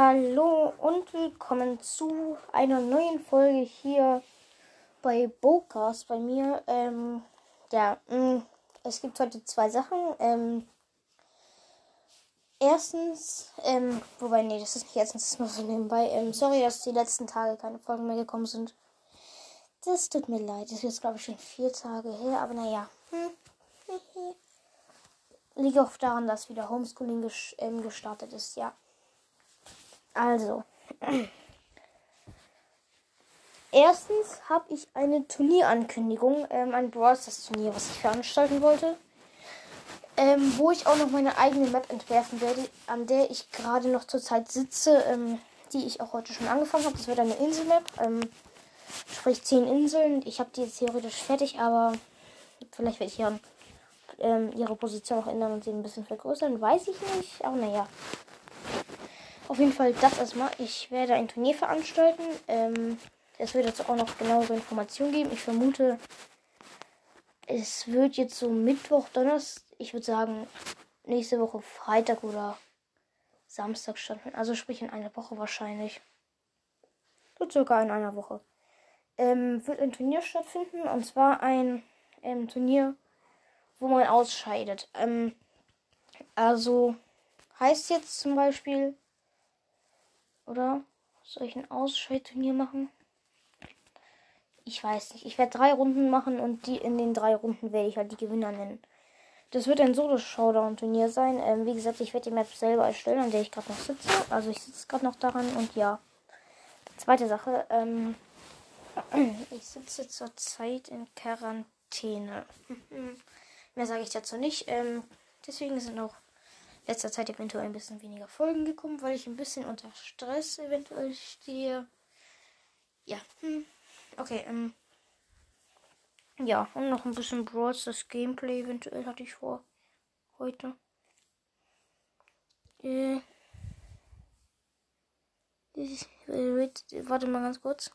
Hallo und willkommen zu einer neuen Folge hier bei Bocast bei mir. Ähm, ja, mh, es gibt heute zwei Sachen. Ähm, erstens, ähm, wobei, nee, das ist nicht erstens, das ist nur so nebenbei. Ähm, sorry, dass die letzten Tage keine Folgen mehr gekommen sind. Das tut mir leid. Das ist jetzt, glaube ich, schon vier Tage her, aber naja. Hm. Liegt auch daran, dass wieder Homeschooling ges ähm, gestartet ist, ja. Also. Erstens habe ich eine Turnierankündigung, ähm, ein Brawl Turnier, was ich veranstalten wollte. Ähm, wo ich auch noch meine eigene Map entwerfen werde, an der ich gerade noch zurzeit sitze, ähm, die ich auch heute schon angefangen habe. Das wird eine Inselmap, ähm, sprich 10 Inseln. Ich habe die jetzt theoretisch fertig, aber vielleicht werde ich ja ähm, ihre Position auch ändern und sie ein bisschen vergrößern. Weiß ich nicht, aber naja. Auf jeden Fall das erstmal. Ich werde ein Turnier veranstalten. Ähm, es wird dazu auch noch genauere Informationen geben. Ich vermute, es wird jetzt so Mittwoch, Donnerstag, ich würde sagen, nächste Woche Freitag oder Samstag stattfinden. Also sprich in einer Woche wahrscheinlich. So circa in einer Woche. Ähm, wird ein Turnier stattfinden. Und zwar ein ähm, Turnier, wo man ausscheidet. Ähm, also heißt jetzt zum Beispiel, oder? Soll ich ein Ausscheidturnier machen? Ich weiß nicht. Ich werde drei Runden machen und die in den drei Runden werde ich halt die Gewinner nennen. Das wird ein Solo-Showdown-Turnier sein. Ähm, wie gesagt, ich werde die Map selber erstellen, an der ich gerade noch sitze. Also ich sitze gerade noch daran und ja. Zweite Sache. Ähm, ich sitze zurzeit in Quarantäne. Mehr sage ich dazu nicht. Ähm, deswegen sind auch letzter Zeit eventuell ein bisschen weniger Folgen gekommen, weil ich ein bisschen unter Stress eventuell stehe. Ja. Hm. Okay, ähm. Ja, und noch ein bisschen Brawl das Gameplay eventuell hatte ich vor. Heute. Äh. äh warte mal ganz kurz.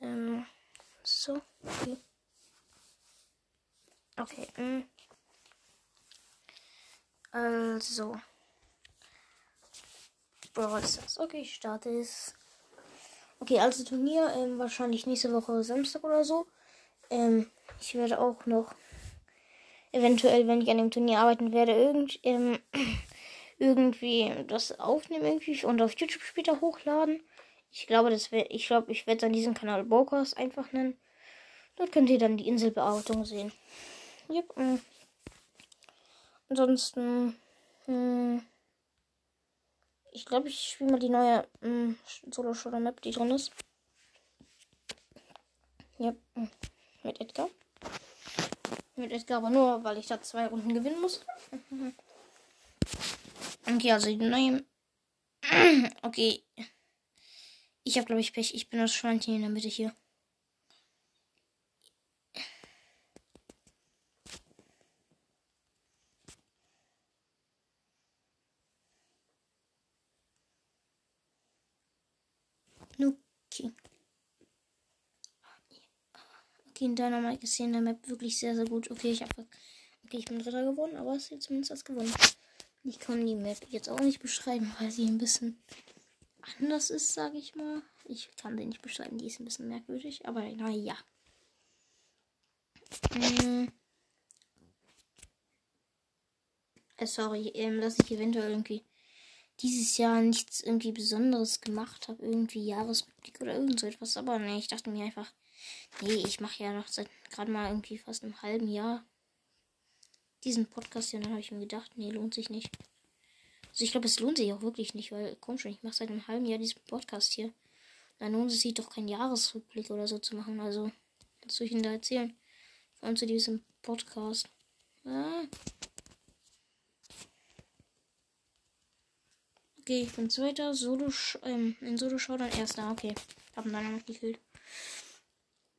Ähm. So. Okay. Okay. Ähm. Also. Brawl. Okay, ich starte es. Okay, also Turnier ähm, wahrscheinlich nächste Woche Samstag oder so. Ähm, ich werde auch noch eventuell, wenn ich an dem Turnier arbeiten werde, irgend, ähm, irgendwie das aufnehmen irgendwie und auf YouTube später hochladen. Ich glaube, das wär, ich glaube, ich werde dann diesen Kanal Brokers einfach nennen. Dort könnt ihr dann die Inselbearbeitung sehen. Yep. Ansonsten. Hm, ich glaube, ich spiele mal die neue hm, solo shooter map die drin ist. Ja, hm, mit Edgar. Mit Edgar aber nur, weil ich da zwei Runden gewinnen muss. okay, also die neue. okay. Ich habe, glaube ich, Pech. Ich bin das Schweinchen in der Mitte hier. Okay. Okay, in deiner Mike ist hier in der Map wirklich sehr, sehr gut. Okay, ich habe. Okay, ich bin Dritter geworden, aber es ist zumindest was gewonnen. Ich kann die Map jetzt auch nicht beschreiben, weil sie ein bisschen anders ist, sage ich mal. Ich kann sie nicht beschreiben, die ist ein bisschen merkwürdig, aber naja. Hm. Äh, sorry, ähm, dass ich eventuell irgendwie dieses Jahr nichts irgendwie Besonderes gemacht habe, irgendwie Jahresrückblick oder irgend so etwas. Aber nee, ich dachte mir einfach, nee, ich mache ja noch seit gerade mal irgendwie fast einem halben Jahr diesen Podcast. Und dann habe ich mir gedacht, nee, lohnt sich nicht. Also ich glaube, es lohnt sich auch wirklich nicht, weil, komm schon, ich mache seit einem halben Jahr diesen Podcast hier. Dann lohnt es sich doch keinen Jahresrückblick oder so zu machen. Also, was soll ich Ihnen da erzählen? Vor allem zu diesem Podcast. Ah. Okay, ich bin zweiter. Solo, ähm, in Solo dann erster. Okay. Hab ihn dann noch gekillt.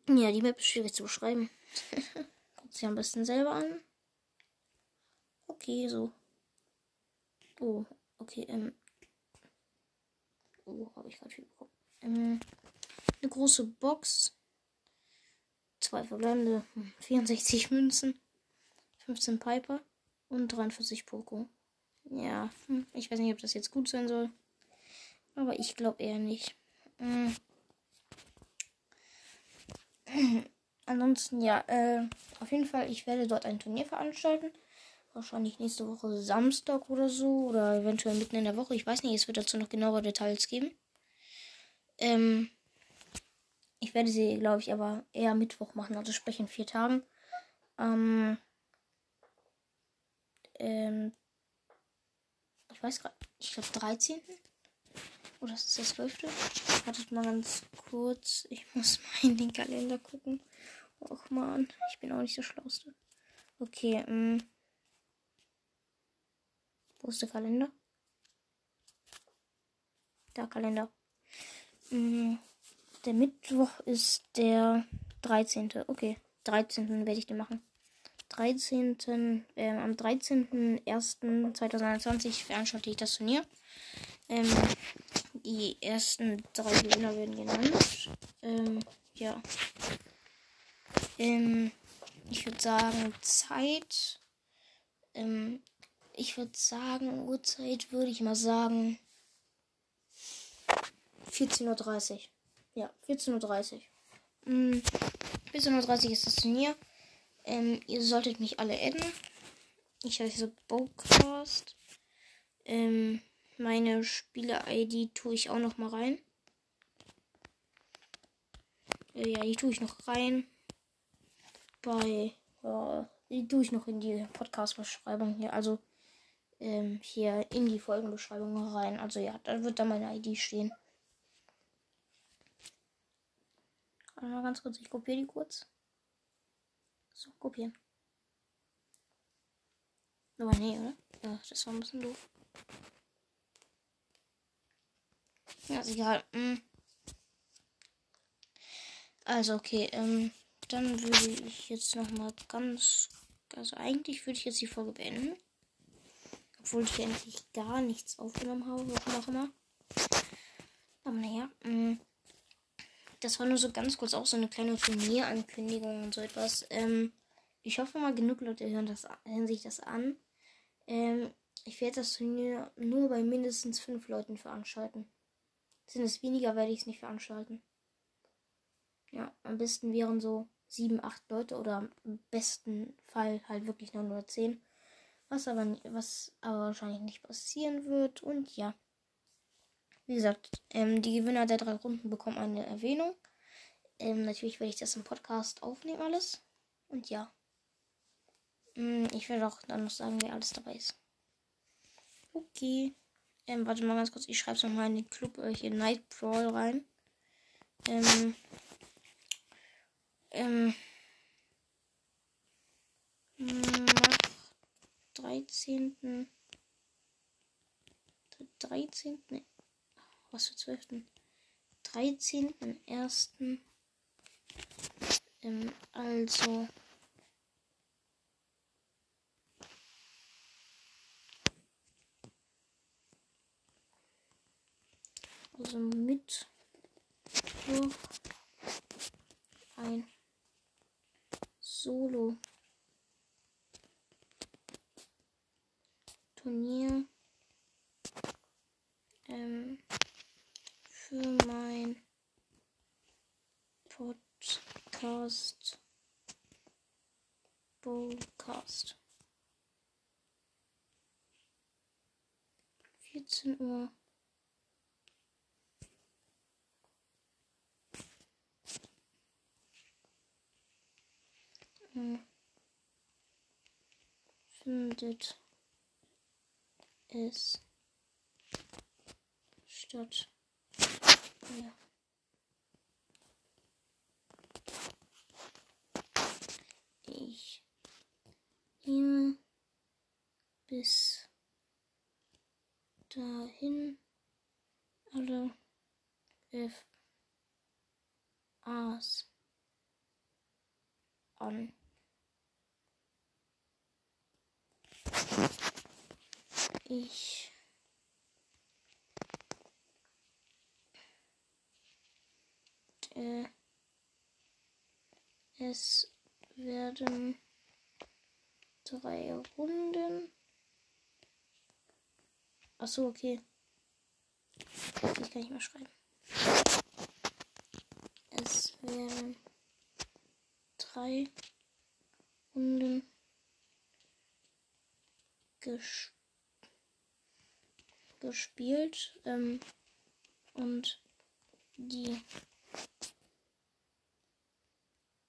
Ja, die Map ist schwierig zu beschreiben. Guckt sie am besten selber an. Okay, so. Oh, okay, ähm. Oh, habe ich gerade viel bekommen. Ähm, eine große Box. Zwei verbleibende 64 hm, Münzen. 15 Piper und 43 Poco. Ja, hm, ich weiß nicht, ob das jetzt gut sein soll. Aber ich glaube eher nicht. Mhm. Ansonsten, ja, äh, auf jeden Fall, ich werde dort ein Turnier veranstalten. Wahrscheinlich nächste Woche Samstag oder so. Oder eventuell mitten in der Woche. Ich weiß nicht, es wird dazu noch genauere Details geben. Ähm, ich werde sie, glaube ich, aber eher Mittwoch machen, also sprich in vier Tagen. Ähm, ähm, ich weiß gerade, ich glaube 13. Oder ist das der 12.? Wartet mal ganz kurz. Ich muss mal in den Kalender gucken. Och man, ich bin auch nicht der Schlauste. Okay, ähm. Wo ist der Kalender? Der Kalender. Ähm, der Mittwoch ist der 13. Okay, 13. werde ich den machen. 13. Ähm, am 13.01.2021 veranstalte ich das Turnier. Ähm, die ersten drei Gewinner werden genannt. Ähm, ja. Ähm, ich würde sagen, Zeit. Ähm, ich würde sagen, Uhrzeit würde ich mal sagen 14.30 Uhr. Ja, 14.30 Uhr. Mm, 14.30 Uhr ist das Turnier. Ähm, ihr solltet mich alle adden. Ich heiße Bowcast. Ähm, meine Spieler-ID tue ich auch noch mal rein. Äh, ja, die tue ich noch rein. Bei, ja, die tue ich noch in die Podcast-Beschreibung hier. Also, ähm, hier in die Folgenbeschreibung rein. Also ja, da wird da meine ID stehen. Warte mal ganz kurz, ich kopiere die kurz. So, kopieren. Aber nee, oder? Ja, das war ein bisschen doof. Ja, ist egal. Hm. Also, okay, ähm, dann würde ich jetzt noch mal ganz, also eigentlich würde ich jetzt die Folge beenden. Obwohl ich eigentlich gar nichts aufgenommen habe, warum auch immer. Aber naja, mh. Das war nur so ganz kurz auch so eine kleine Turnierankündigung und so etwas. Ähm, ich hoffe mal, genug Leute hören, das, hören sich das an. Ähm, ich werde das Turnier nur bei mindestens fünf Leuten veranstalten. Sind es weniger, werde ich es nicht veranstalten. Ja, am besten wären so sieben, acht Leute oder im besten Fall halt wirklich nur nur zehn. Was aber, was aber wahrscheinlich nicht passieren wird. Und ja. Wie gesagt, ähm, die Gewinner der drei Runden bekommen eine Erwähnung. Ähm, natürlich werde ich das im Podcast aufnehmen, alles. Und ja. Ähm, ich werde auch dann noch sagen, wer alles dabei ist. Okay. Ähm, warte mal ganz kurz, ich schreibe es nochmal in den Club äh, hier Night rein. Ähm. Ähm. Nach 13. 13. Nee. Was für 12. 13.01. Ähm, also also mit ein Solo Turnier ähm, für mein Podcast. Podcast. 14 Uhr. Findet es statt. Ja. Ich nehme bis dahin alle F A's an. Ich äh, es werden drei Runden. Achso, okay. Ich kann nicht mehr schreiben. Es werden drei Runden ges gespielt ähm, und die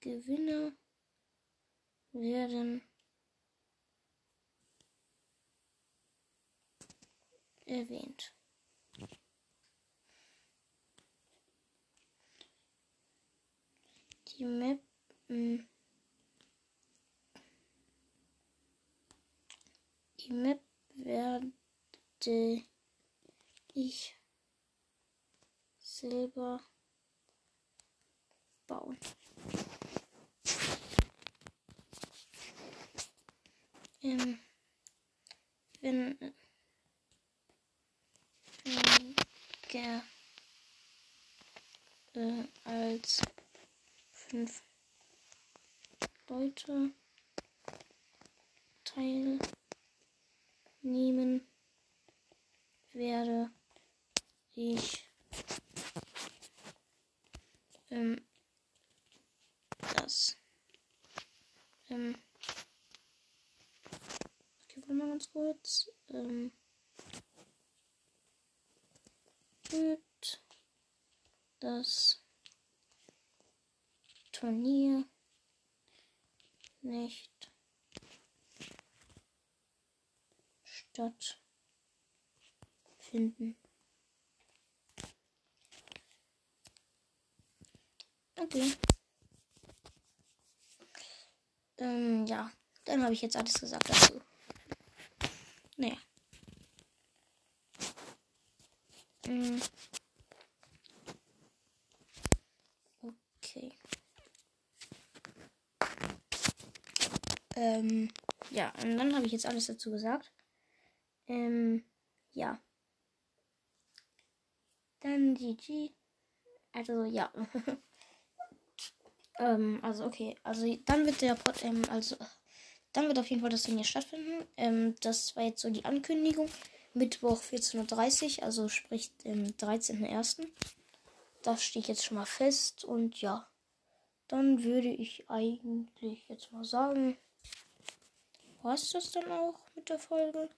Gewinner werden erwähnt. Die Map hm, die Map werde ich selber bauen. Ähm, wenn, wenn der, äh, als fünf Leute teilnehmen werde ich ähm, das ähm, okay, warte mal ganz kurz ähm, wird das Turnier nicht stattfinden. Okay. Ähm, ja. Dann habe ich jetzt alles gesagt dazu. Naja. Ähm. Okay. Ähm, ja, und dann habe ich jetzt alles dazu gesagt. Ähm, ja. Dann GG. Also, ja. Ähm, also okay, also dann wird der Pod, ähm, also dann wird auf jeden Fall das Turnier stattfinden. Ähm, das war jetzt so die Ankündigung. Mittwoch 14.30 Uhr, also sprich am 13.01. Das steht jetzt schon mal fest und ja. Dann würde ich eigentlich jetzt mal sagen, war es das dann auch mit der Folge?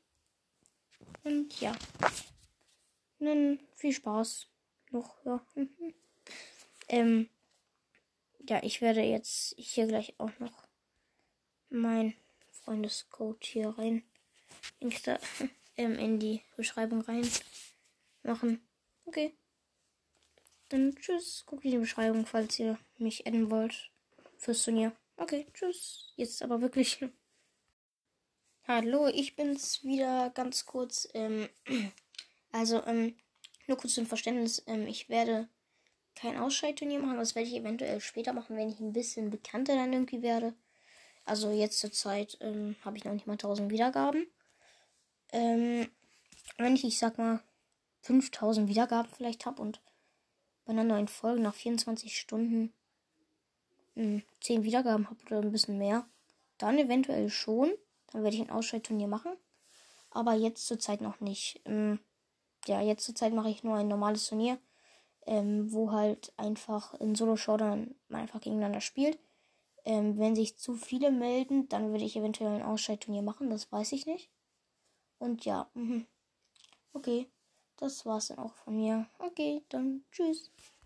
Und ja. Dann viel Spaß noch, ja. ähm, ja, ich werde jetzt hier gleich auch noch mein Freundescode hier rein Insta, ähm, in die Beschreibung rein machen. Okay. Dann tschüss. Guckt in die Beschreibung, falls ihr mich adden wollt fürs Turnier. Okay, tschüss. Jetzt aber wirklich. Hallo, ich bin's wieder ganz kurz. Ähm, also, ähm, nur kurz zum Verständnis. Ähm, ich werde kein Ausscheidturnier machen. Das werde ich eventuell später machen, wenn ich ein bisschen bekannter dann irgendwie werde. Also jetzt zur Zeit ähm, habe ich noch nicht mal 1000 Wiedergaben. Ähm, wenn ich, ich sag mal, 5000 Wiedergaben vielleicht habe und bei einer neuen Folge nach 24 Stunden mh, hm, 10 Wiedergaben habe oder ein bisschen mehr, dann eventuell schon. Dann werde ich ein Ausscheidturnier machen. Aber jetzt zur Zeit noch nicht. Ähm, ja, jetzt zur Zeit mache ich nur ein normales Turnier ähm, wo halt einfach in Solo-Showdown man einfach gegeneinander spielt. Ähm, wenn sich zu viele melden, dann würde ich eventuell ein Ausscheidturnier machen, das weiß ich nicht. Und ja, mh. okay, das war's dann auch von mir. Okay, dann tschüss.